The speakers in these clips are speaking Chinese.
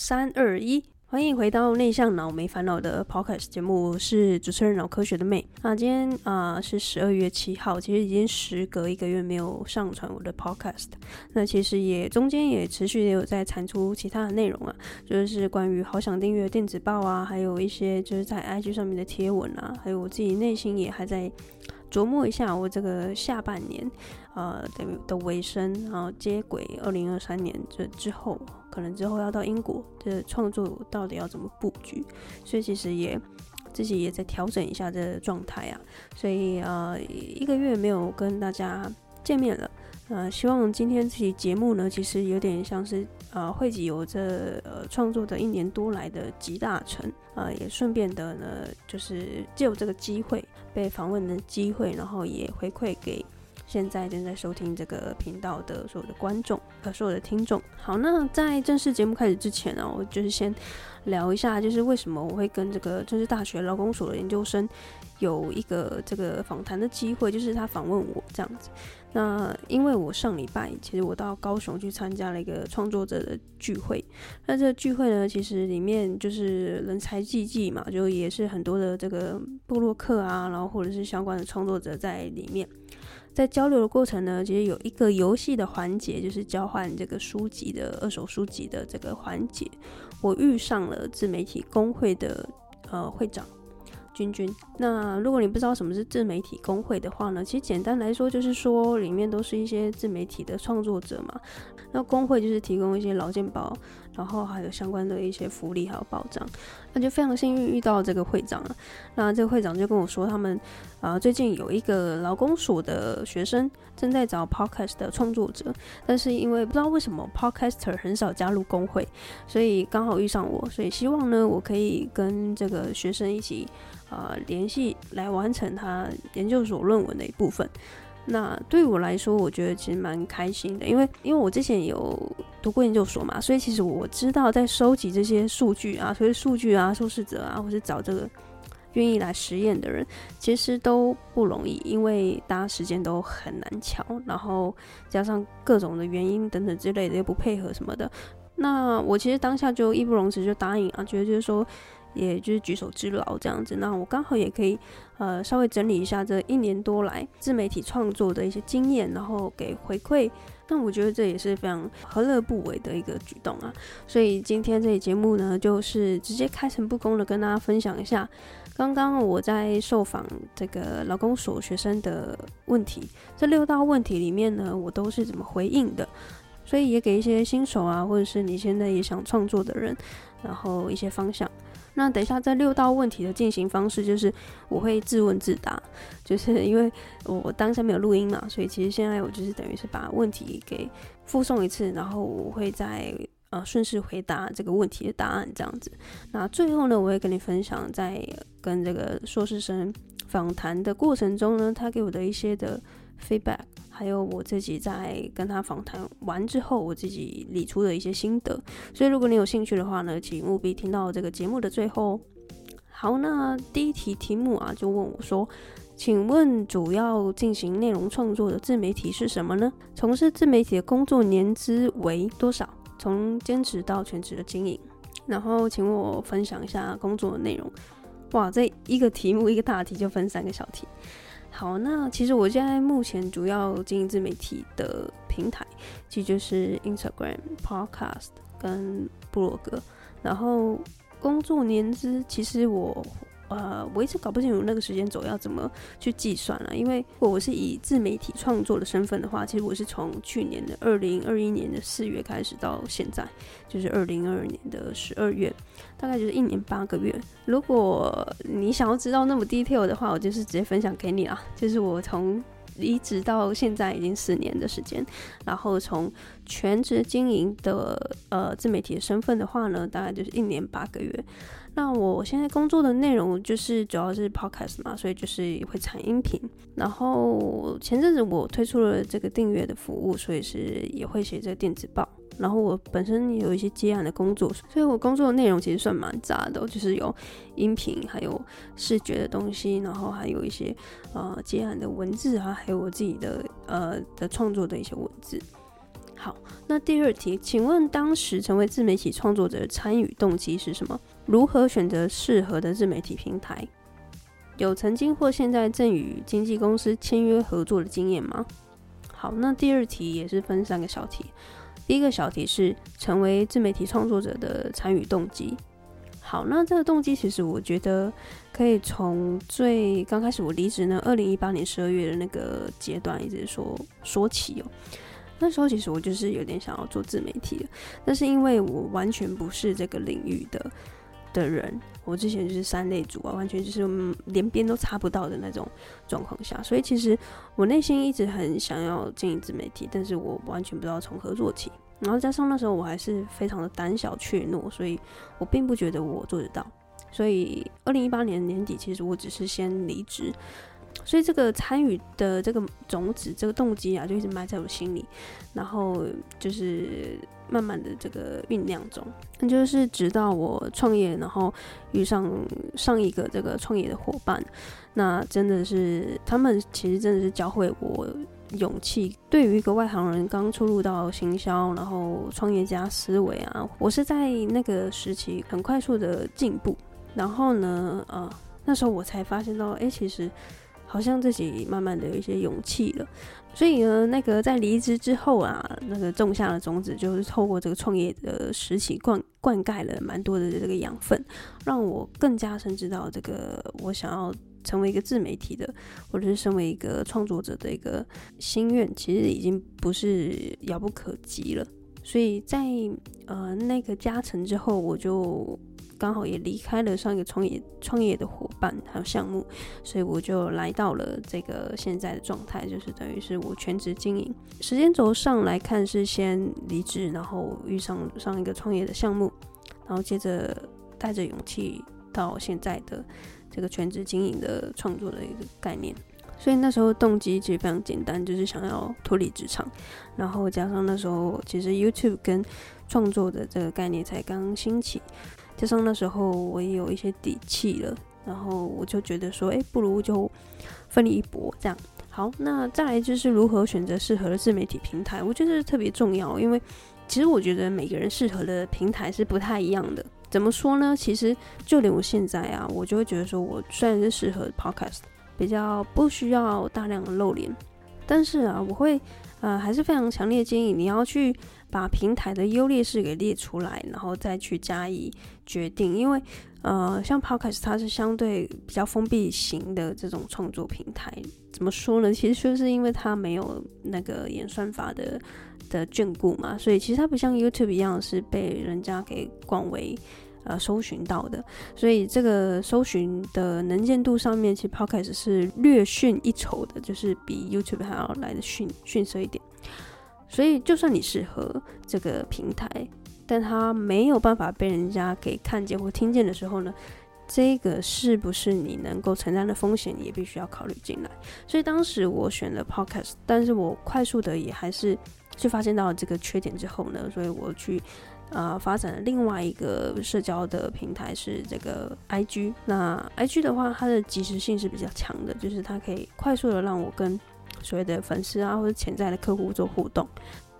三二一，欢迎回到内向脑没烦恼的 Podcast 节目，我是主持人脑科学的妹。那今天啊、是十二月七号，其实已经时隔一个月没有上传我的 Podcast。那其实也中间也持续也有在产出其他的内容啊，就是关于好想订阅电子报啊，还有一些就是在 IG 上面的贴文啊，还有我自己内心也还在。琢磨一下，我这个下半年，呃的的尾声，然后接轨二零二三年这之后，可能之后要到英国的创作到底要怎么布局，所以其实也自己也在调整一下这状态啊，所以呃一个月没有跟大家见面了，呃希望今天这期节目呢，其实有点像是呃汇集有这呃创作的一年多来的集大成，呃也顺便的呢，就是借由这个机会。被访问的机会，然后也回馈给现在正在收听这个频道的所有的观众和所有的听众。好，那在正式节目开始之前呢，我就是先聊一下，就是为什么我会跟这个政治大学劳工所的研究生有一个这个访谈的机会，就是他访问我这样子。那因为我上礼拜其实我到高雄去参加了一个创作者的聚会，那这聚会呢，其实里面就是人才济济嘛，就也是很多的这个部落客啊，然后或者是相关的创作者在里面，在交流的过程呢，其实有一个游戏的环节，就是交换这个书籍的二手书籍的这个环节，我遇上了自媒体工会的呃会长。君君，那如果你不知道什么是自媒体工会的话呢，其实简单来说就是说里面都是一些自媒体的创作者嘛。那工会就是提供一些劳健保，然后还有相关的一些福利还有保障。那就非常幸运遇到这个会长了。那这个会长就跟我说，他们啊、最近有一个劳工所的学生正在找 podcast 的创作者，但是因为不知道为什么 podcaster 很少加入工会，所以刚好遇上我，所以希望呢我可以跟这个学生一起。呃，联系来完成他研究所论文的一部分。那对我来说，我觉得其实蛮开心的，因为因为我之前有读过研究所嘛，所以其实我知道在收集这些数据啊，所以数据啊、受试者啊，或是找这个愿意来实验的人，其实都不容易，因为大家时间都很难抢，然后加上各种的原因等等之类的又不配合什么的。那我其实当下就义不容辞就答应啊，觉得就是说。也就是举手之劳这样子，那我刚好也可以呃稍微整理一下这一年多来自媒体创作的一些经验，然后给回馈。那我觉得这也是非常何乐不为的一个举动啊。所以今天这期节目呢，就是直接开诚布公的跟大家分享一下，刚刚我在受访这个劳工所学生的问题，这六道问题里面呢，我都是怎么回应的。所以也给一些新手啊，或者是你现在也想创作的人，然后一些方向。那等一下，这六道问题的进行方式就是我会自问自答，就是因为我当下没有录音嘛，所以其实现在我就是等于是把问题给复诵一次，然后我会再呃顺势回答这个问题的答案这样子。那最后呢，我会跟你分享在跟这个硕士生访谈的过程中呢，他给我的一些的 feedback。还有我自己在跟他访谈完之后，我自己理出的一些心得。所以如果你有兴趣的话呢，请务必听到这个节目的最后。好，那第一题题目啊，就问我说：“请问主要进行内容创作的自媒体是什么呢？从事自媒体的工作年资为多少？从兼职到全职的经营。然后请我分享一下工作的内容。”哇，这一个题目一个大题就分三个小题。好，那其实我现在目前主要经营自媒体的平台，其实就是 Instagram、Podcast 跟部落格。然后工作年资，其实我。呃，我一直搞不清楚那个时间轴要怎么去计算了，因为如果我是以自媒体创作的身份的话，其实我是从去年的二零二一年的四月开始到现在，就是二零二二年的十二月，大概就是一年八个月。如果你想要知道那么 detail 的话，我就是直接分享给你啦，就是我从离职到现在已经四年的时间，然后从全职经营的呃自媒体的身份的话呢，大概就是一年八个月。那我现在工作的内容就是主要是 podcast 嘛，所以就是会产音频。然后前阵子我推出了这个订阅的服务，所以是也会写这个电子报。然后我本身也有一些接案的工作，所以我工作的内容其实算蛮杂的，就是有音频，还有视觉的东西，然后还有一些呃接案的文字啊，还有我自己的呃的创作的一些文字。好，那第二题，请问当时成为自媒体创作者的参与动机是什么？如何选择适合的自媒体平台？有曾经或现在正与经纪公司签约合作的经验吗？好，那第二题也是分三个小题。第一个小题是成为自媒体创作者的参与动机。好，那这个动机其实我觉得可以从最刚开始我离职呢，二零一八年十二月的那个阶段一直说说起哦。那时候其实我就是有点想要做自媒体的，但是因为我完全不是这个领域的的人，我之前就是三类组啊，完全就是连边都插不到的那种状况下，所以其实我内心一直很想要经营自媒体，但是我完全不知道从何做起。然后加上那时候我还是非常的胆小怯懦，所以我并不觉得我做得到。所以二零一八年年底，其实我只是先离职。所以这个参与的这个种子，这个动机啊，就一直埋在我心里，然后就是慢慢的这个酝酿中。那就是直到我创业，然后遇上上一个这个创业的伙伴，那真的是他们其实真的是教会我勇气。对于一个外行人刚出入到行销，然后创业家思维啊，我是在那个时期很快速的进步。然后呢，呃，那时候我才发现到，哎，其实。好像自己慢慢的有一些勇气了，所以呢，那个在离职之后啊，那个种下的种子就是透过这个创业的时期灌灌溉了蛮多的这个养分，让我更加深知道这个我想要成为一个自媒体的，或者是身为一个创作者的一个心愿，其实已经不是遥不可及了。所以在呃那个加成之后，我就。刚好也离开了上一个创业创业的伙伴还有项目，所以我就来到了这个现在的状态，就是等于是我全职经营。时间轴上来看是先离职，然后遇上上一个创业的项目，然后接着带着勇气到现在的这个全职经营的创作的一个概念。所以那时候动机其实非常简单，就是想要脱离职场，然后加上那时候其实 YouTube 跟创作的这个概念才刚兴起。加上那时候我也有一些底气了，然后我就觉得说，哎，不如就奋力一搏，这样。好，那再来就是如何选择适合的自媒体平台，我觉得特别重要，因为其实我觉得每个人适合的平台是不太一样的。怎么说呢？其实就连我现在啊，我就会觉得说，我虽然是适合 Podcast，比较不需要大量的露脸，但是啊，我会呃还是非常强烈建议你要去。把平台的优劣势给列出来，然后再去加以决定。因为，呃，像 Podcast 它是相对比较封闭型的这种创作平台。怎么说呢？其实就是因为它没有那个演算法的的眷顾嘛，所以其实它不像 YouTube 一样是被人家给广为呃搜寻到的。所以这个搜寻的能见度上面，其实 Podcast 是略逊一筹的，就是比 YouTube 还要来的逊逊色一点。所以，就算你适合这个平台，但它没有办法被人家给看见或听见的时候呢，这个是不是你能够承担的风险，也必须要考虑进来。所以当时我选了 Podcast，但是我快速的也还是去发现到了这个缺点之后呢，所以我去呃发展了另外一个社交的平台，是这个 IG。那 IG 的话，它的即时性是比较强的，就是它可以快速的让我跟所谓的粉丝啊，或者潜在的客户做互动。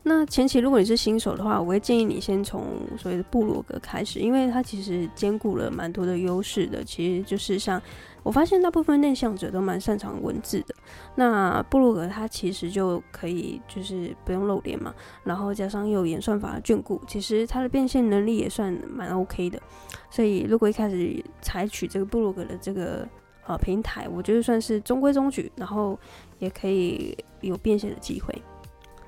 那前期如果你是新手的话，我会建议你先从所谓的部落格开始，因为它其实兼顾了蛮多的优势的。其实就是像我发现大部分内向者都蛮擅长文字的，那部落格它其实就可以就是不用露脸嘛，然后加上又有演算法的眷顾，其实它的变现能力也算蛮 OK 的。所以如果一开始采取这个部落格的这个。呃，平台我觉得算是中规中矩，然后也可以有变现的机会。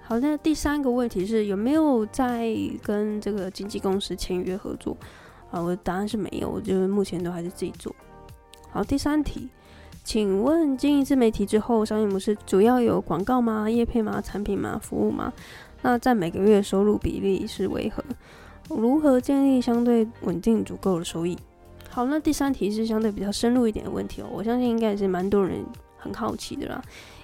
好，那第三个问题是有没有在跟这个经纪公司签约合作？啊，我的答案是没有，我就是目前都还是自己做。好，第三题，请问经营自媒体之后，商业模式主要有广告吗？业配吗？产品吗？服务吗？那在每个月收入比例是为何？如何建立相对稳定足够的收益？好，那第三题是相对比较深入一点的问题哦，我相信应该也是蛮多人很好奇的啦，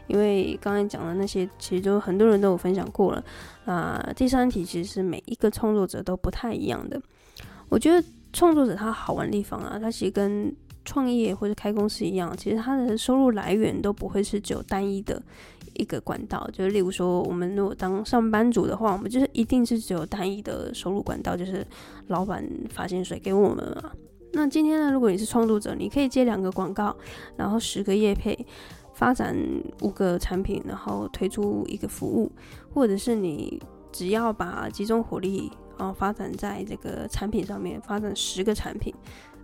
因为刚才讲的那些其实都很多人都有分享过了。啊，第三题其实是每一个创作者都不太一样的。我觉得创作者他好玩的地方啊，他其实跟创业或者开公司一样，其实他的收入来源都不会是只有单一的一个管道，就是例如说，我们如果当上班族的话，我们就是一定是只有单一的收入管道，就是老板发薪水给我们嘛。那今天呢，如果你是创作者，你可以接两个广告，然后十个业配，发展五个产品，然后推出一个服务，或者是你只要把集中火力，然后发展在这个产品上面，发展十个产品，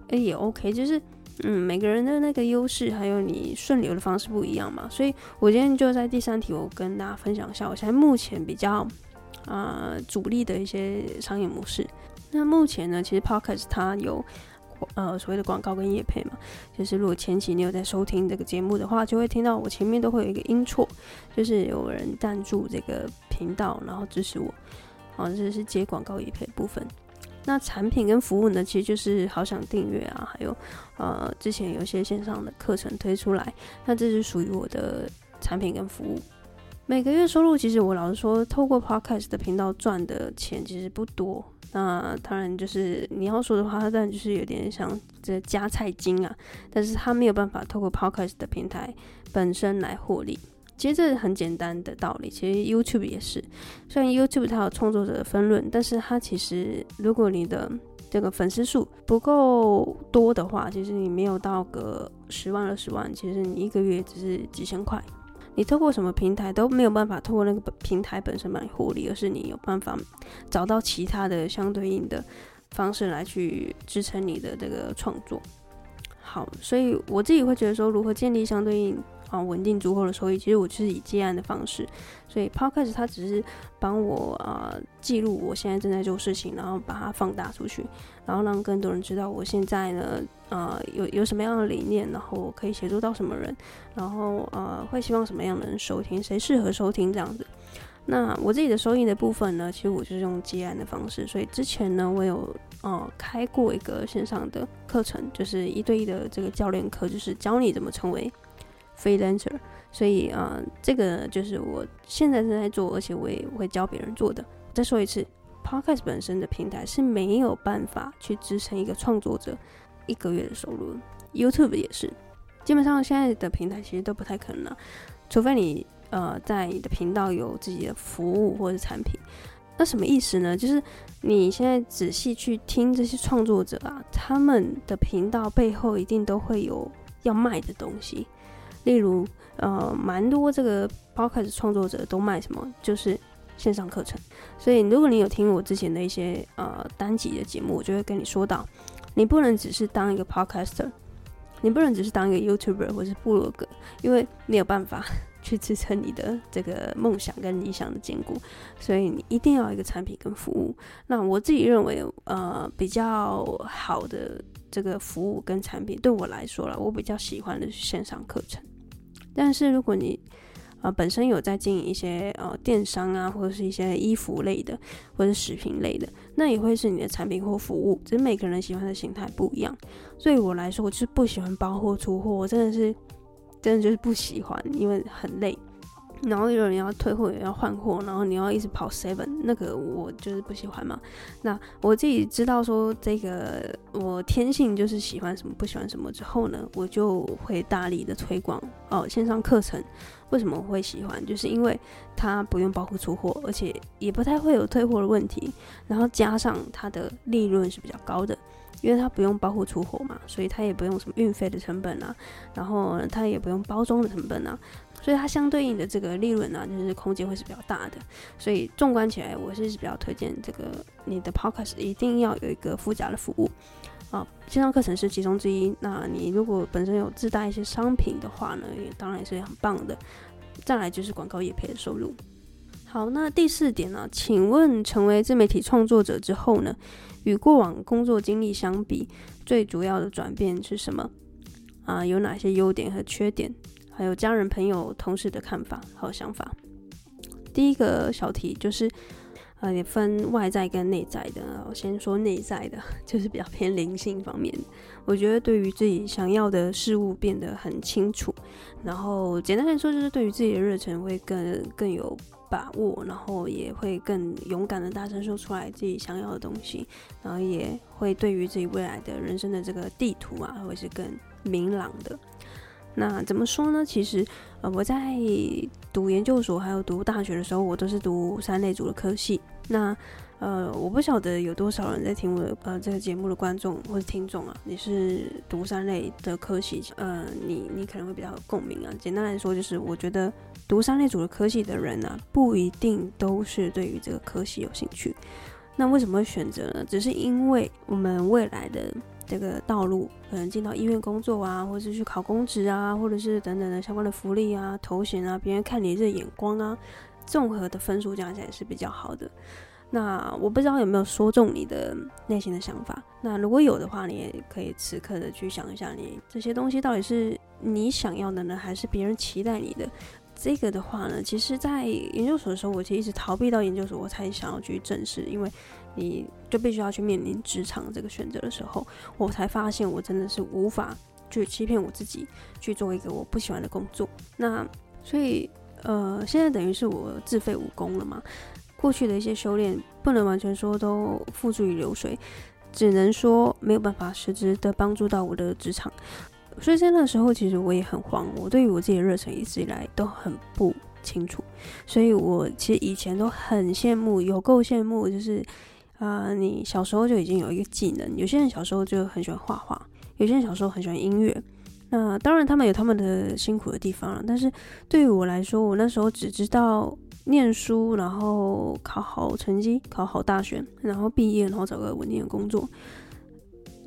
诶，也 OK，就是。嗯，每个人的那个优势还有你顺流的方式不一样嘛，所以我今天就在第三题，我跟大家分享一下我现在目前比较啊、主力的一些商业模式。那目前呢，其实 Podcast 它有呃所谓的广告跟业配嘛，就是如果前期你有在收听这个节目的话，就会听到我前面都会有一个音错就是有人赞助这个频道，然后支持我，好，这是接广告业配部分。那产品跟服务呢，其实就是好想订阅啊，还有呃，之前有些线上的课程推出来，那这是属于我的产品跟服务。每个月收入，其实我老实说，透过 Podcast 的频道赚的钱其实不多。那当然就是你要说的话，它当然就是有点像这加菜金啊，但是它没有办法透过 Podcast 的平台本身来获利。其实这是很简单的道理，其实 YouTube 也是，虽然 YouTube 它有创作者的分润，但是它其实如果你的这个粉丝数不够多的话，其实你没有到个十万二十万，其实你一个月只是几千块，你透过什么平台都没有办法透过那个平台本身帮你获利，而是你有办法找到其他的相对应的方式来去支撑你的这个创作。好，所以我自己会觉得说，如何建立相对应。啊，稳定足够的收益，其实我就是以接案的方式，所以 Podcast 它只是帮我啊、记录我现在正在做事情，然后把它放大出去，然后让更多人知道我现在呢啊、呃、有有什么样的理念，然后我可以协助到什么人，然后呃会希望什么样的人收听，谁适合收听这样子。那我自己的收益的部分呢，其实我就是用接案的方式，所以之前呢我有呃开过一个线上的课程，就是一对一的这个教练课，就是教你怎么成为。非 lander，所以啊、这个就是我现在正在做，而且我也会教别人做的。再说一次，Podcast 本身的平台是没有办法去支撑一个创作者一个月的收入，YouTube 也是，基本上现在的平台其实都不太可能了，除非你呃在你的频道有自己的服务或者产品。那什么意思呢？就是你现在仔细去听这些创作者啊，他们的频道背后一定都会有要卖的东西。例如，呃，蛮多这个 Podcast 创作者都卖什么？就是线上课程。所以，如果你有听我之前的一些呃单集的节目，我就会跟你说到，你不能只是当一个 Podcaster，你不能只是当一个 YouTuber 或是部落格，因为没有办法去支撑你的这个梦想跟理想的兼顾。所以，你一定要一个产品跟服务。那我自己认为，呃，比较好的这个服务跟产品，对我来说啦，我比较喜欢的是线上课程。但是如果你呃本身有在经营一些呃电商啊，或者是一些衣服类的，或者食品类的，那也会是你的产品或服务。只是每个人喜欢的形态不一样。对我来说，我就是不喜欢包货出货，我真的是真的就是不喜欢，因为很累。然后有人要退货，也要换货，然后你要一直跑 seven，那个我就是不喜欢嘛。那我自己知道说这个我天性就是喜欢什么不喜欢什么之后呢，我就会大力的推广哦线上课程。为什么我会喜欢？就是因为它不用包括出货，而且也不太会有退货的问题。然后加上它的利润是比较高的，因为它不用包货出货嘛，所以它也不用什么运费的成本啊，然后它也不用包装的成本啊。所以它相对应的这个利润呢、啊，就是空间会是比较大的。所以纵观起来，我是比较推荐这个你的 Podcast 一定要有一个附加的服务啊，线上课程是其中之一。那你如果本身有自带一些商品的话呢，也当然也是很棒的。再来就是广告业配的收入。好，那第四点呢、请问成为自媒体创作者之后呢，与过往工作经历相比，最主要的转变是什么？啊，有哪些优点和缺点？还有家人、朋友、同事的看法和想法。第一个小题就是，呃，也分外在跟内在的。我先说内在的，就是比较偏灵性方面。我觉得对于自己想要的事物变得很清楚，然后简单来说就是对于自己的热忱会更更有把握，然后也会更勇敢的大声说出来自己想要的东西，然后也会对于自己未来的人生的这个地图啊，会是更明朗的。那怎么说呢？其实，呃，我在读研究所还有读大学的时候，我都是读三类组的科系。那呃，我不晓得有多少人在听我呃这个节目的观众或者听众啊，你是读三类的科系，呃，你你可能会比较有共鸣啊。简单来说，就是我觉得读三类组的科系的人呢、不一定都是对于这个科系有兴趣。那为什么会选择呢？只是因为我们未来的这个道路，可能进到医院工作啊，或者是去考公职啊，或者是等等的相关的福利啊、头衔啊，别人看你这眼光啊，综合的分数加起来是比较好的。那我不知道有没有说中你的内心的想法。那如果有的话，你也可以此刻的去想一下，你这些东西到底是你想要的呢，还是别人期待你的？这个的话呢，其实，在研究所的时候，我其实一直逃避到研究所，我才想要去正视，因为你就必须要去面临职场这个选择的时候，我才发现我真的是无法去欺骗我自己去做一个我不喜欢的工作。那所以，呃，现在等于是我自废武功了嘛。过去的一些修炼不能完全说都付诸于流水，只能说没有办法实质的帮助到我的职场。所以在那时候，其实我也很慌，我对于我自己的热忱一直以来都很不清楚。所以我其实以前都很羡慕，有够羡慕，就是啊、你小时候就已经有一个技能。有些人小时候就很喜欢画画，有些人小时候很喜欢音乐。那当然他们有他们的辛苦的地方了，但是对于我来说，我那时候只知道。念书，然后考好成绩，考好大学，然后毕业，然后找个稳定的工作。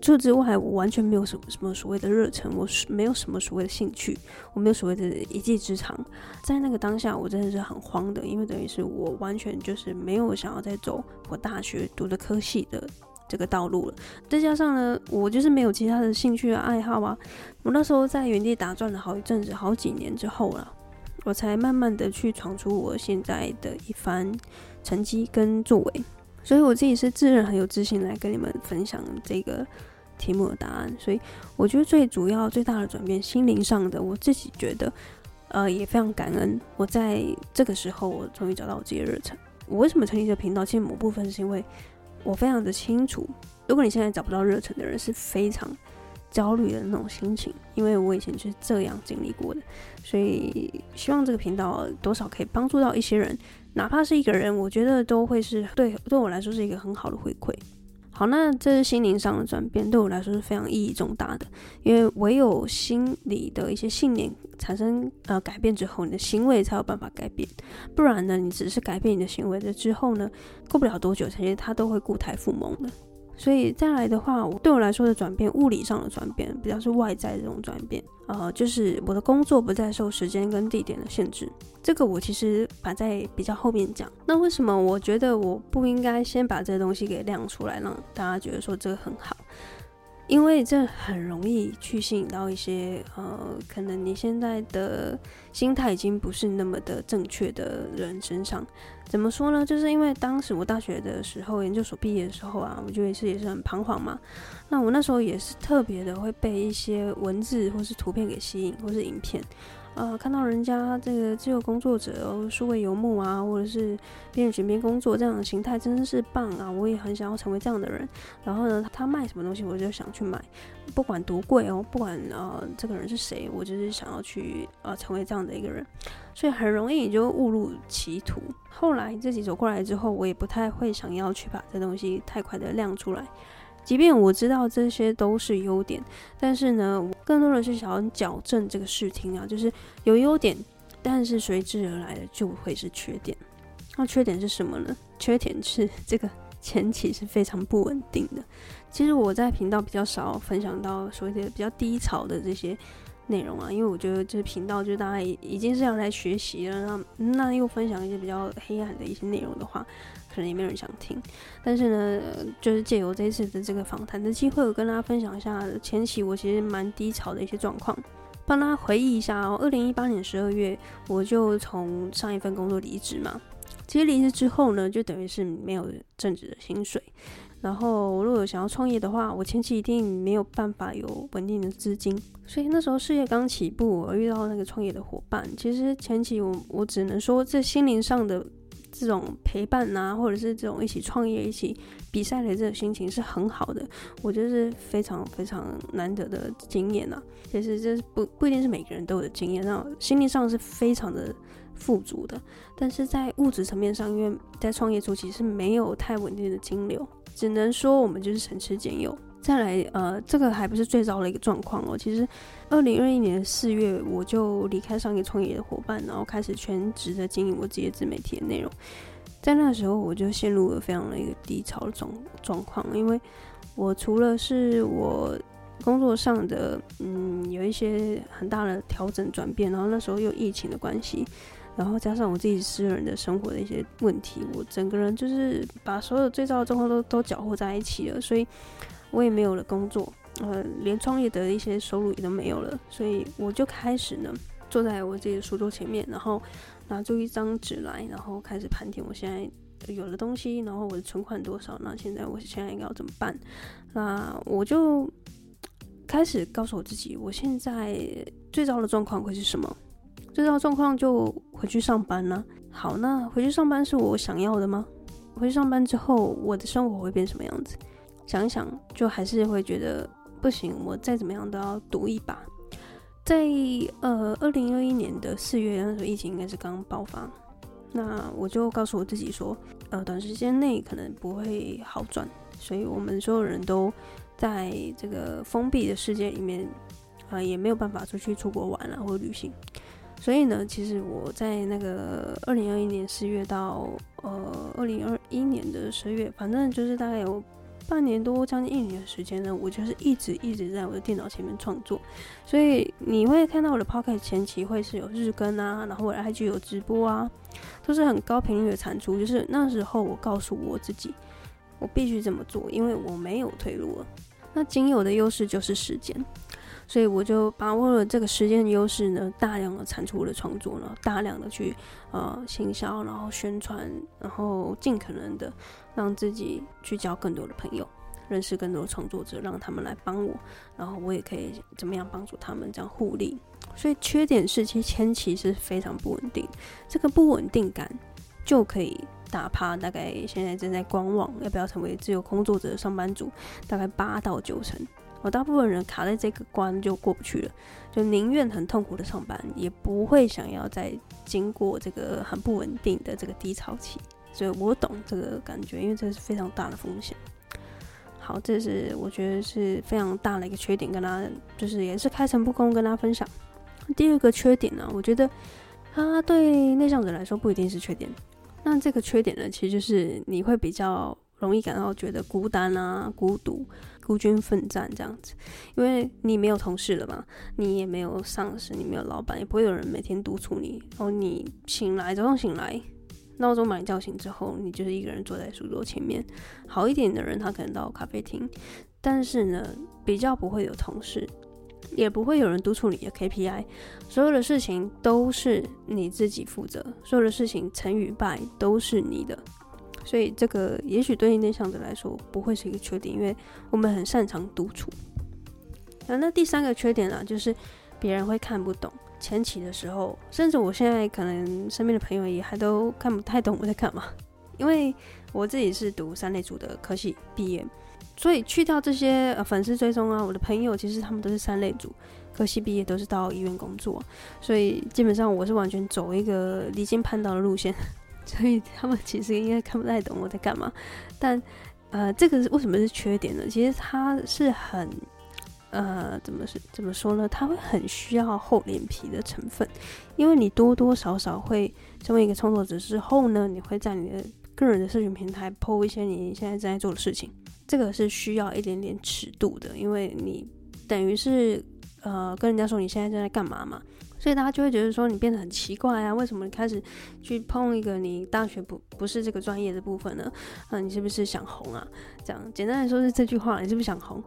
除此之外，我完全没有什么什么所谓的热忱，我没有什么所谓的兴趣，我没有所谓的一技之长。在那个当下，我真的是很慌的，因为等于是我完全就是没有想要再走我大学读的科系的这个道路了。再加上呢，我就是没有其他的兴趣、爱好啊。我那时候在原地打转了好一阵子，好几年之后了。我才慢慢的去闯出我现在的一番成绩跟作为，所以我自己是自认很有自信来跟你们分享这个题目的答案。所以我觉得最主要最大的转变，心灵上的，我自己觉得，呃，也非常感恩。我在这个时候，我终于找到我自己的热忱。我为什么成立这个频道？其实某部分是因为我非常的清楚，如果你现在找不到热忱的人，是非常。焦虑的那种心情，因为我以前就是这样经历过的，所以希望这个频道多少可以帮助到一些人，哪怕是一个人，我觉得都会是对对我来说是一个很好的回馈。好，那这是心灵上的转变，对我来说是非常意义重大的，因为唯有心里的一些信念产生呃改变之后，你的行为才有办法改变，不然呢，你只是改变你的行为了之后呢，过不了多久，其实它都会故态复萌的。所以再来的话，对我来说的转变，物理上的转变，比较是外在的这种转变，呃，就是我的工作不再受时间跟地点的限制。这个我其实摆在比较后面讲。那为什么我觉得我不应该先把这些东西给亮出来，让大家觉得说这个很好？因为这很容易去吸引到一些呃，可能你现在的心态已经不是那么的正确的人身上。怎么说呢？就是因为当时我大学的时候，研究所毕业的时候啊，我觉得是也是很彷徨嘛。那我那时候也是特别的会被一些文字或是图片给吸引，或是影片。呃，看到人家这个自由工作者哦，数位游牧啊，或者是边学边工作这样的形态，真的是棒啊！我也很想要成为这样的人。然后呢，他卖什么东西，我就想去买，不管多贵哦，不管呃这个人是谁，我就是想要去呃成为这样的一个人。所以很容易就误入歧途。后来自己走过来之后，我也不太会想要去把这东西太快的亮出来。即便我知道这些都是优点，但是呢，我更多的是想要矫正这个视听啊，就是有优点，但是随之而来的就会是缺点。那缺点是什么呢？缺点是这个前期是非常不稳定的。其实我在频道比较少分享到所谓的比较低潮的这些内容啊，因为我觉得这频道就大概已经是要来学习了，那那又分享一些比较黑暗的一些内容的话。可能也没有人想听，但是呢，就是借由这一次的这个访谈的机会，我跟大家分享一下前期我其实蛮低潮的一些状况，帮大家回忆一下哦。二零一八年十二月，我就从上一份工作离职嘛。其实离职之后呢，就等于是没有正职的薪水。然后我如果有想要创业的话，我前期一定没有办法有稳定的资金，所以那时候事业刚起步，我遇到那个创业的伙伴，其实前期我我只能说这心灵上的。这种陪伴啊，或者是这种一起创业、一起比赛的这种心情是很好的，我觉得是非常非常难得的经验啊。其实这不不一定是每个人都有的经验，那心理上是非常的富足的，但是在物质层面上，因为在创业初期是没有太稳定的金流，只能说我们就是省吃俭用。再来，呃，这个还不是最糟的一个状况哦。其实，二零二一年四月，我就离开上一个创业的伙伴，然后开始全职的经营我自己的自媒体的内容。在那时候，我就陷入了非常的一个低潮的状状况，因为我除了是我工作上的，嗯，有一些很大的调整转变，然后那时候又疫情的关系，然后加上我自己私人的生活的一些问题，我整个人就是把所有最糟的状况都都搅和在一起了，所以。我也没有了工作，呃，连创业的一些收入也都没有了，所以我就开始呢，坐在我自己的书桌前面，然后拿出一张纸来，然后开始盘点我现在有的东西，然后我的存款多少，那现在我现在应该要怎么办？那我就开始告诉我自己，我现在最糟的状况会是什么？最糟状况就回去上班呢？好，那回去上班是我想要的吗？回去上班之后，我的生活会变什么样子？想一想，就还是会觉得不行。我再怎么样都要赌一把。在呃，二零二一年的四月，那时候疫情应该是刚爆发，那我就告诉我自己说，呃，短时间内可能不会好转，所以我们所有人都在这个封闭的世界里面，呃，也没有办法出去出国玩啊，或者旅行。所以呢，其实我在那个二零二一年四月到呃二零二一年的十月，反正就是大概有。半年多，将近一年的时间呢，我就是一直一直在我的电脑前面创作，所以你会看到我的 p o c k e t 前期会是有日更啊，然后我的 IG 有直播啊，都是很高频率的产出。就是那时候我告诉我自己，我必须这么做，因为我没有退路了。那仅有的优势就是时间。所以我就把握了这个时间的优势呢，大量的产出我的创作呢，大量的去呃行销，然后宣传，然后尽可能的让自己去交更多的朋友，认识更多的创作者，让他们来帮我，然后我也可以怎么样帮助他们这样互利。所以缺点是其实前期是非常不稳定，这个不稳定感就可以打趴大概现在正在观望要不要成为自由工作者的上班族，大概八到九成。我大部分人卡在这个关就过不去了，就宁愿很痛苦的上班，也不会想要再经过这个很不稳定的这个低潮期。所以我懂这个感觉，因为这是非常大的风险。好，这是我觉得是非常大的一个缺点，跟大家就是也是开诚布公跟大家分享。第二个缺点呢，我觉得它对内向者来说不一定是缺点。那这个缺点呢，其实就是你会比较容易感到觉得孤单啊、孤独。孤军奋战这样子，因为你没有同事了嘛，你也没有上司，你没有老板，也不会有人每天督促你。然后你醒来，早上醒来，闹钟把你叫醒之后，你就是一个人坐在书桌前面。好一点的人，他可能到咖啡厅，但是呢，比较不会有同事，也不会有人督促你的 KPI，所有的事情都是你自己负责，所有的事情成与败都是你的。所以这个也许对于内向者来说不会是一个缺点，因为我们很擅长独处。那，那第三个缺点呢，就是别人会看不懂。前期的时候，甚至我现在可能身边的朋友也还都看不太懂我在干嘛，因为我自己是读三类组的科系毕业，所以去掉这些呃粉丝追踪啊，我的朋友其实他们都是三类组科系毕业，都是到医院工作，所以基本上我是完全走一个离经叛道的路线。所以他们其实应该看不太懂我在干嘛，但呃，这个是为什么是缺点呢？其实它是很呃，怎么是怎么说呢？它会很需要厚脸皮的成分，因为你多多少少会成为一个创作者之后呢，你会在你的个人的社群平台 po 一些你现在正在做的事情，这个是需要一点点尺度的，因为你等于是呃跟人家说你现在正在干嘛嘛。所以大家就会觉得说你变得很奇怪啊，为什么你开始去碰一个你大学不不是这个专业的部分呢？啊，你是不是想红啊？这样简单来说是这句话，你是不是想红？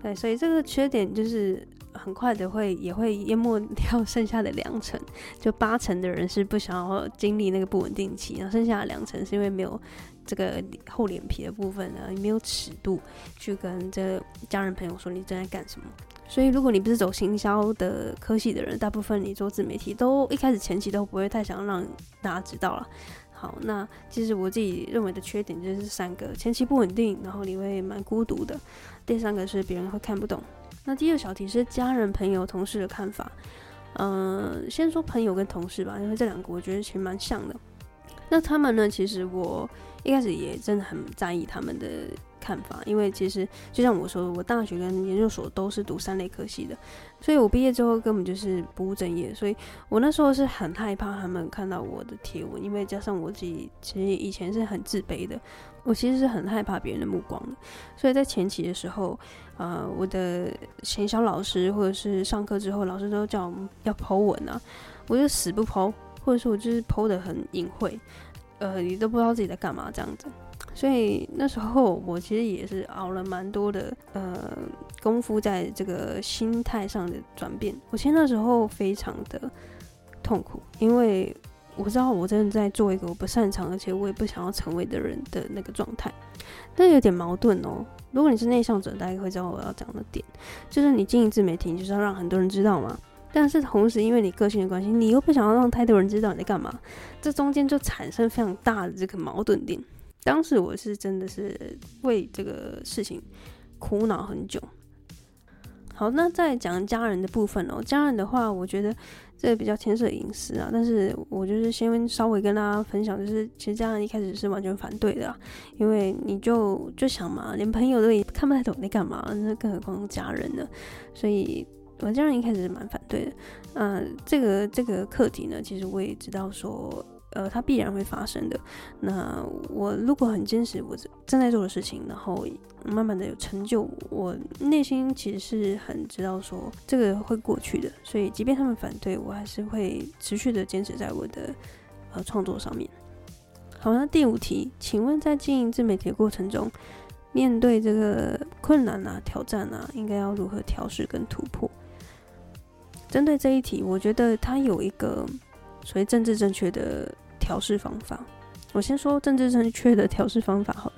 对，所以这个缺点就是很快的会也会淹没掉剩下的两成，就八成的人是不想要经历那个不稳定期，然后剩下的两成是因为没有这个厚脸皮的部分呢，没有尺度去跟这家人朋友说你正在干什么。所以，如果你不是走行销的科系的人，大部分你做自媒体都一开始前期都不会太想让大家知道了。好，那其实我自己认为的缺点就是三个：前期不稳定，然后你会蛮孤独的；第三个是别人会看不懂。那第二小题是家人、朋友、同事的看法。嗯、先说朋友跟同事吧，因为这两个我觉得其实蛮像的。那他们呢？其实我一开始也真的很在意他们的看法，因为其实就像我说，我大学跟研究所都是读三类科系的，所以我毕业之后根本就是不务正业，所以我那时候是很害怕他们看到我的贴文，因为加上我自己其实以前是很自卑的，我其实是很害怕别人的目光的，所以在前期的时候，呃，我的行销老师或者是上课之后，老师都叫我们要 po 文啊，我就死不剖。或者说我就是剖的很隐晦，呃，你都不知道自己在干嘛这样子，所以那时候我其实也是熬了蛮多的呃功夫在这个心态上的转变。我其实那时候非常的痛苦，因为我知道我真的在做一个我不擅长，而且我也不想要成为的人的那个状态，但有点矛盾哦。如果你是内向者，大概会知道我要讲的点，就是你经营自媒体，就是要让很多人知道嘛。但是同时，因为你个性的关系，你又不想要让太多人知道你在干嘛，这中间就产生非常大的这个矛盾点。当时我是真的是为这个事情苦恼很久。好，那再讲家人的部分哦。家人的话，我觉得这比较牵涉隐私啊。但是我就是先稍微跟大家分享，就是其实家人一开始是完全反对的啊，因为你就就想嘛，连朋友都也看不太懂你干嘛，那更何况家人呢？所以。我家人一开始是蛮反对的，嗯、这个这个课题呢，其实我也知道说，呃，它必然会发生的。那我如果很坚持我正在做的事情，然后慢慢的有成就，我内心其实是很知道说这个会过去的。所以，即便他们反对，我还是会持续的坚持在我的呃创作上面。好，那第五题，请问在经营自媒体的过程中，面对这个困难啊、挑战啊，应该要如何调试跟突破？针对这一题，我觉得它有一个所以政治正确的调试方法。我先说政治正确的调试方法好了。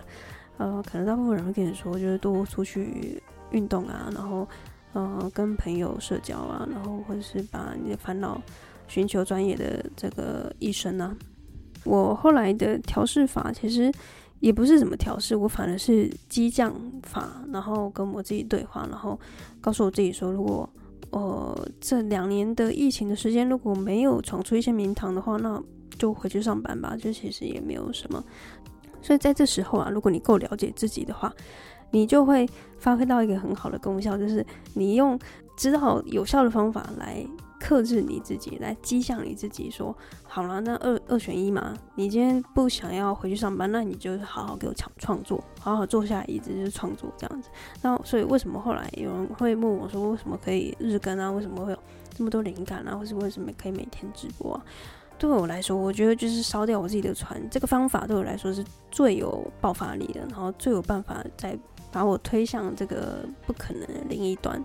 呃，可能大部分人会跟你说，就是多出去运动啊，然后呃跟朋友社交啊，然后或者是把你的烦恼寻求专业的这个医生啊。我后来的调试法其实也不是怎么调试，我反而是激将法，然后跟我自己对话，然后告诉我自己说，如果呃，这两年的疫情的时间，如果没有闯出一些名堂的话，那就回去上班吧。这其实也没有什么。所以在这时候啊，如果你够了解自己的话，你就会发挥到一个很好的功效，就是你用知道有效的方法来。克制你自己，来激向你自己说，好了，那二二选一嘛。你今天不想要回去上班，那你就好好给我创创作，好好坐下来一直就创作这样子。那所以为什么后来有人会问我说，为什么可以日更啊？为什么会有这么多灵感啊？或是为什么可以每天直播啊？对我来说，我觉得就是烧掉我自己的船，这个方法对我来说是最有爆发力的，然后最有办法再把我推向这个不可能的另一端。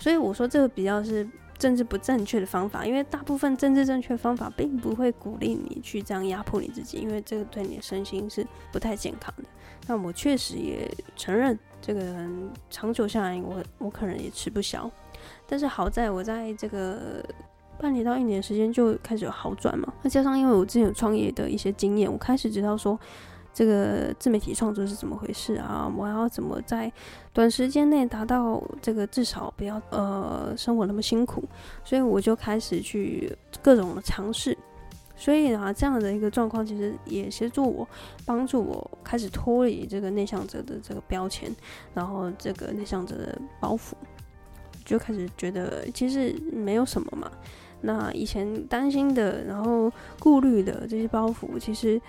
所以我说这个比较是。政治不正确的方法，因为大部分政治正确方法并不会鼓励你去这样压迫你自己，因为这个对你的身心是不太健康的。那我确实也承认，这个长久下来我，我我可能也吃不消。但是好在我在这个半年到一年时间就开始有好转嘛，那加上因为我之前有创业的一些经验，我开始知道说。这个自媒体创作是怎么回事啊？我要怎么在短时间内达到这个至少不要呃生活那么辛苦？所以我就开始去各种的尝试。所以啊，这样的一个状况其实也协助我，帮助我开始脱离这个内向者的这个标签，然后这个内向者的包袱，就开始觉得其实没有什么嘛。那以前担心的，然后顾虑的这些包袱，其实。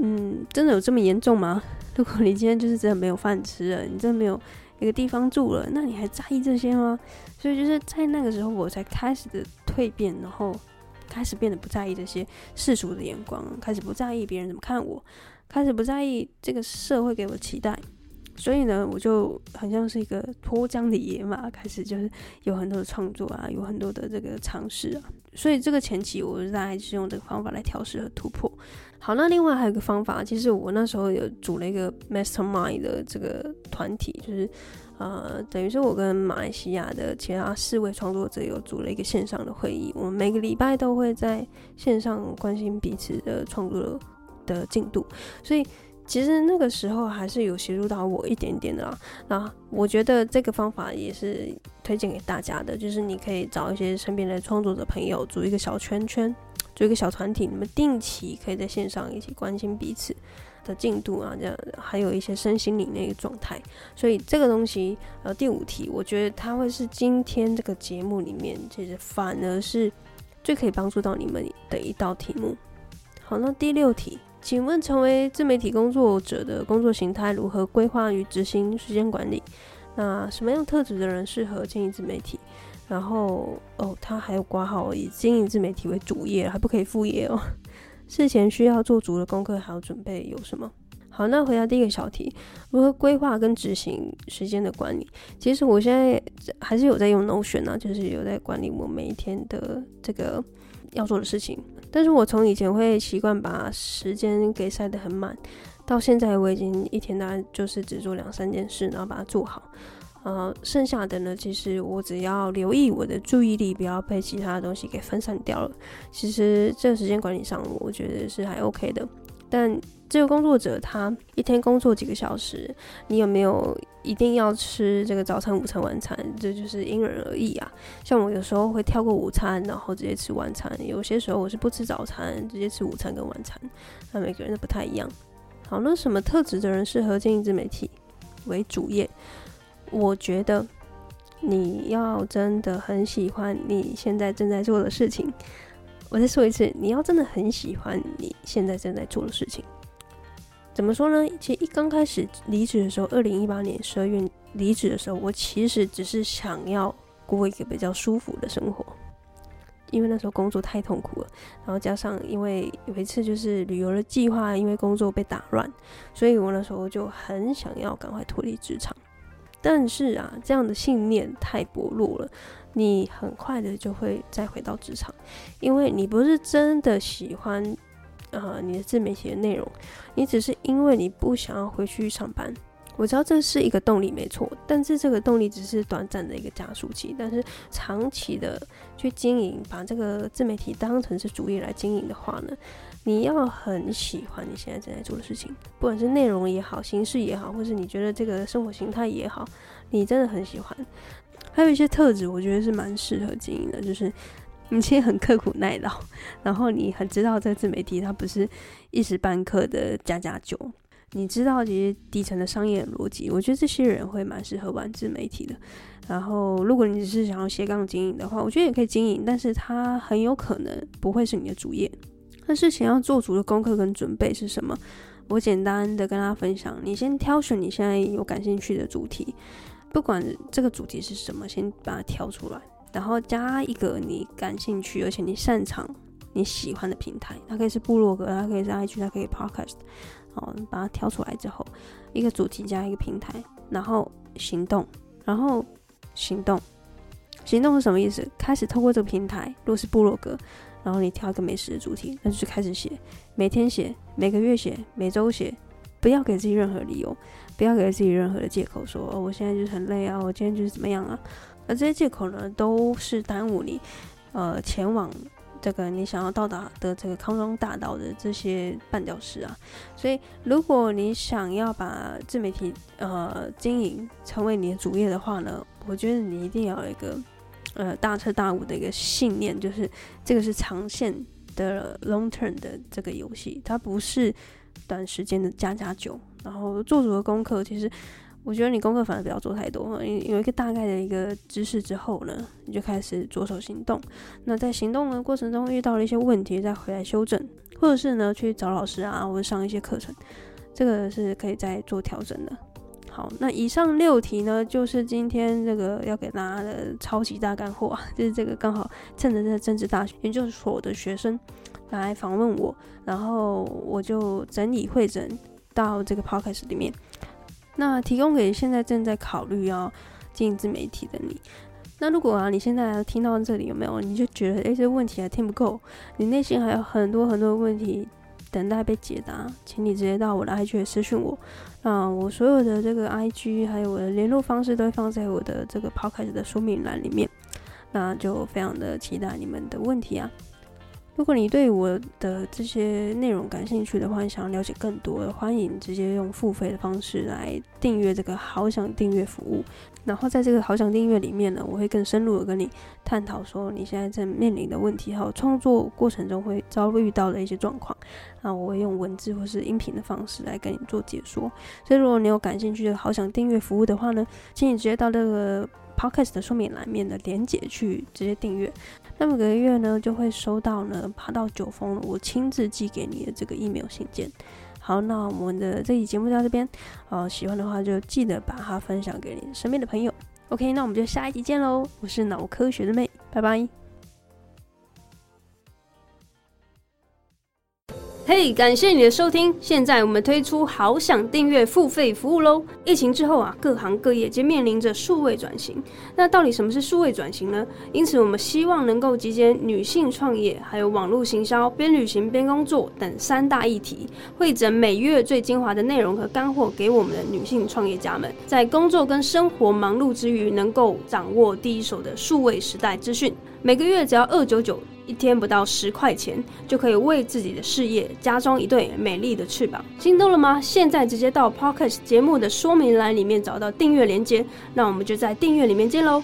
嗯，真的有这么严重吗？如果你今天就是真的没有饭吃了，你真的没有一个地方住了，那你还在意这些吗？所以就是在那个时候，我才开始的蜕变，然后开始变得不在意这些世俗的眼光，开始不在意别人怎么看我，开始不在意这个社会给我的期待。所以呢，我就很像是一个脱缰的野马，开始就是有很多的创作啊，有很多的这个尝试啊。所以这个前期，我大概是用这个方法来调试和突破。好，那另外还有一个方法，其实我那时候有组了一个 Mastermind 的这个团体，就是呃，等于是我跟马来西亚的其他四位创作者有组了一个线上的会议，我们每个礼拜都会在线上关心彼此的创作的进度，所以其实那个时候还是有协助到我一点点的啊。那我觉得这个方法也是推荐给大家的，就是你可以找一些身边的创作者朋友，组一个小圈圈，组一个小团体，你们定期可以在线上一起关心彼此的进度啊，这样还有一些身心灵那个状态。所以这个东西，呃，第五题，我觉得它会是今天这个节目里面，其实反而是最可以帮助到你们的一道题目。好，那第六题，请问成为自媒体工作者的工作形态如何规划与执行时间管理？那什么样特质的人适合经营自媒体？然后哦，他还有挂号以经营自媒体为主业，还不可以副业哦。事前需要做足的功课还有准备有什么？好，那回答第一个小题，如何规划跟执行时间的管理？其实我现在还是有在用 Notion 啊，就是有在管理我每一天的这个要做的事情。但是我从以前会习惯把时间给塞得很满，到现在我已经一天大概就是只做两三件事，然后把它做好。呃，剩下的呢，其实我只要留意我的注意力不要被其他的东西给分散掉了。其实这个时间管理上，我觉得是还 OK 的。但这个工作者他一天工作几个小时，你有没有一定要吃这个早餐、午餐、晚餐？这就是因人而异啊。像我有时候会跳过午餐，然后直接吃晚餐；有些时候我是不吃早餐，直接吃午餐跟晚餐。那每个人都不太一样。好，那什么特质的人适合经营自媒体为主业？我觉得你要真的很喜欢你现在正在做的事情。我再说一次，你要真的很喜欢你现在正在做的事情。怎么说呢？其实一刚开始离职的时候，二零一八年十二月离职的时候，我其实只是想要过一个比较舒服的生活，因为那时候工作太痛苦了。然后加上因为有一次就是旅游的计划，因为工作被打乱，所以我那时候就很想要赶快脱离职场。但是啊，这样的信念太薄弱了。你很快的就会再回到职场，因为你不是真的喜欢，呃，你的自媒体的内容，你只是因为你不想要回去上班。我知道这是一个动力没错，但是这个动力只是短暂的一个加速器。但是长期的去经营，把这个自媒体当成是主业来经营的话呢，你要很喜欢你现在正在做的事情，不管是内容也好，形式也好，或是你觉得这个生活形态也好，你真的很喜欢。还有一些特质，我觉得是蛮适合经营的，就是你其实很刻苦耐劳，然后你很知道这自媒体它不是一时半刻的加加酒，你知道这些底层的商业逻辑，我觉得这些人会蛮适合玩自媒体的。然后，如果你只是想要斜杠经营的话，我觉得也可以经营，但是它很有可能不会是你的主业。那事前要做足的功课跟准备是什么？我简单的跟大家分享，你先挑选你现在有感兴趣的主题。不管这个主题是什么，先把它挑出来，然后加一个你感兴趣而且你擅长、你喜欢的平台。它可以是部落格，它可以是 IG，它可以 Podcast。好，把它挑出来之后，一个主题加一个平台，然后行动，然后行动。行动是什么意思？开始透过这个平台，如果是部落格，然后你挑一个美食的主题，那就是开始写，每天写，每个月写，每周写，不要给自己任何理由。不要给自己任何的借口说，说哦，我现在就是很累啊，我今天就是怎么样啊？而这些借口呢，都是耽误你，呃，前往这个你想要到达的这个康庄大道的这些绊脚石啊。所以，如果你想要把自媒体呃经营成为你的主业的话呢，我觉得你一定要有一个呃大彻大悟的一个信念，就是这个是长线的 long term 的这个游戏，它不是短时间的加加酒。然后做足了功课，其实我觉得你功课反而不要做太多，有一个大概的一个知识之后呢，你就开始着手行动。那在行动的过程中遇到了一些问题，再回来修正，或者是呢去找老师啊，或者上一些课程，这个是可以再做调整的。好，那以上六题呢，就是今天这个要给大家的超级大干货啊，就是这个刚好趁着这个政治大学研究所的学生来访问我，然后我就整理汇整。到这个 podcast 里面，那提供给现在正在考虑要经营自媒体的你。那如果啊，你现在听到这里有没有，你就觉得诶，这问题还听不够，你内心还有很多很多问题等待被解答，请你直接到我的 IG 私讯我。啊，我所有的这个 IG 还有我的联络方式都会放在我的这个 podcast 的说明栏里面。那就非常的期待你们的问题啊。如果你对我的这些内容感兴趣的话，想要了解更多，欢迎直接用付费的方式来订阅这个好想订阅服务。然后在这个好想订阅里面呢，我会更深入的跟你探讨说你现在在面临的问题，还有创作过程中会遭遇到的一些状况。那我会用文字或是音频的方式来跟你做解说。所以如果你有感兴趣的好想订阅服务的话呢，请你直接到这个 Podcast 的说明栏面的连结去直接订阅。那每个月呢，就会收到呢八到九封我亲自寄给你的这个 email 信件。好，那我们的这期节目就到这边，呃，喜欢的话就记得把它分享给你身边的朋友。OK，那我们就下一集见喽！我是脑科学的妹，拜拜。嘿感谢你的收听。现在我们推出好想订阅付费服务喽。疫情之后啊，各行各业皆面临着数位转型。那到底什么是数位转型呢？因此，我们希望能够集结女性创业、还有网络行销、边旅行边工作等三大议题，汇整每月最精华的内容和干货给我们的女性创业家们，在工作跟生活忙碌之余，能够掌握第一手的数位时代资讯。每个月只要二九九。一天不到十块钱，就可以为自己的事业加装一对美丽的翅膀，心动了吗？现在直接到 Pocket 节目的说明栏里面找到订阅链接，那我们就在订阅里面见喽。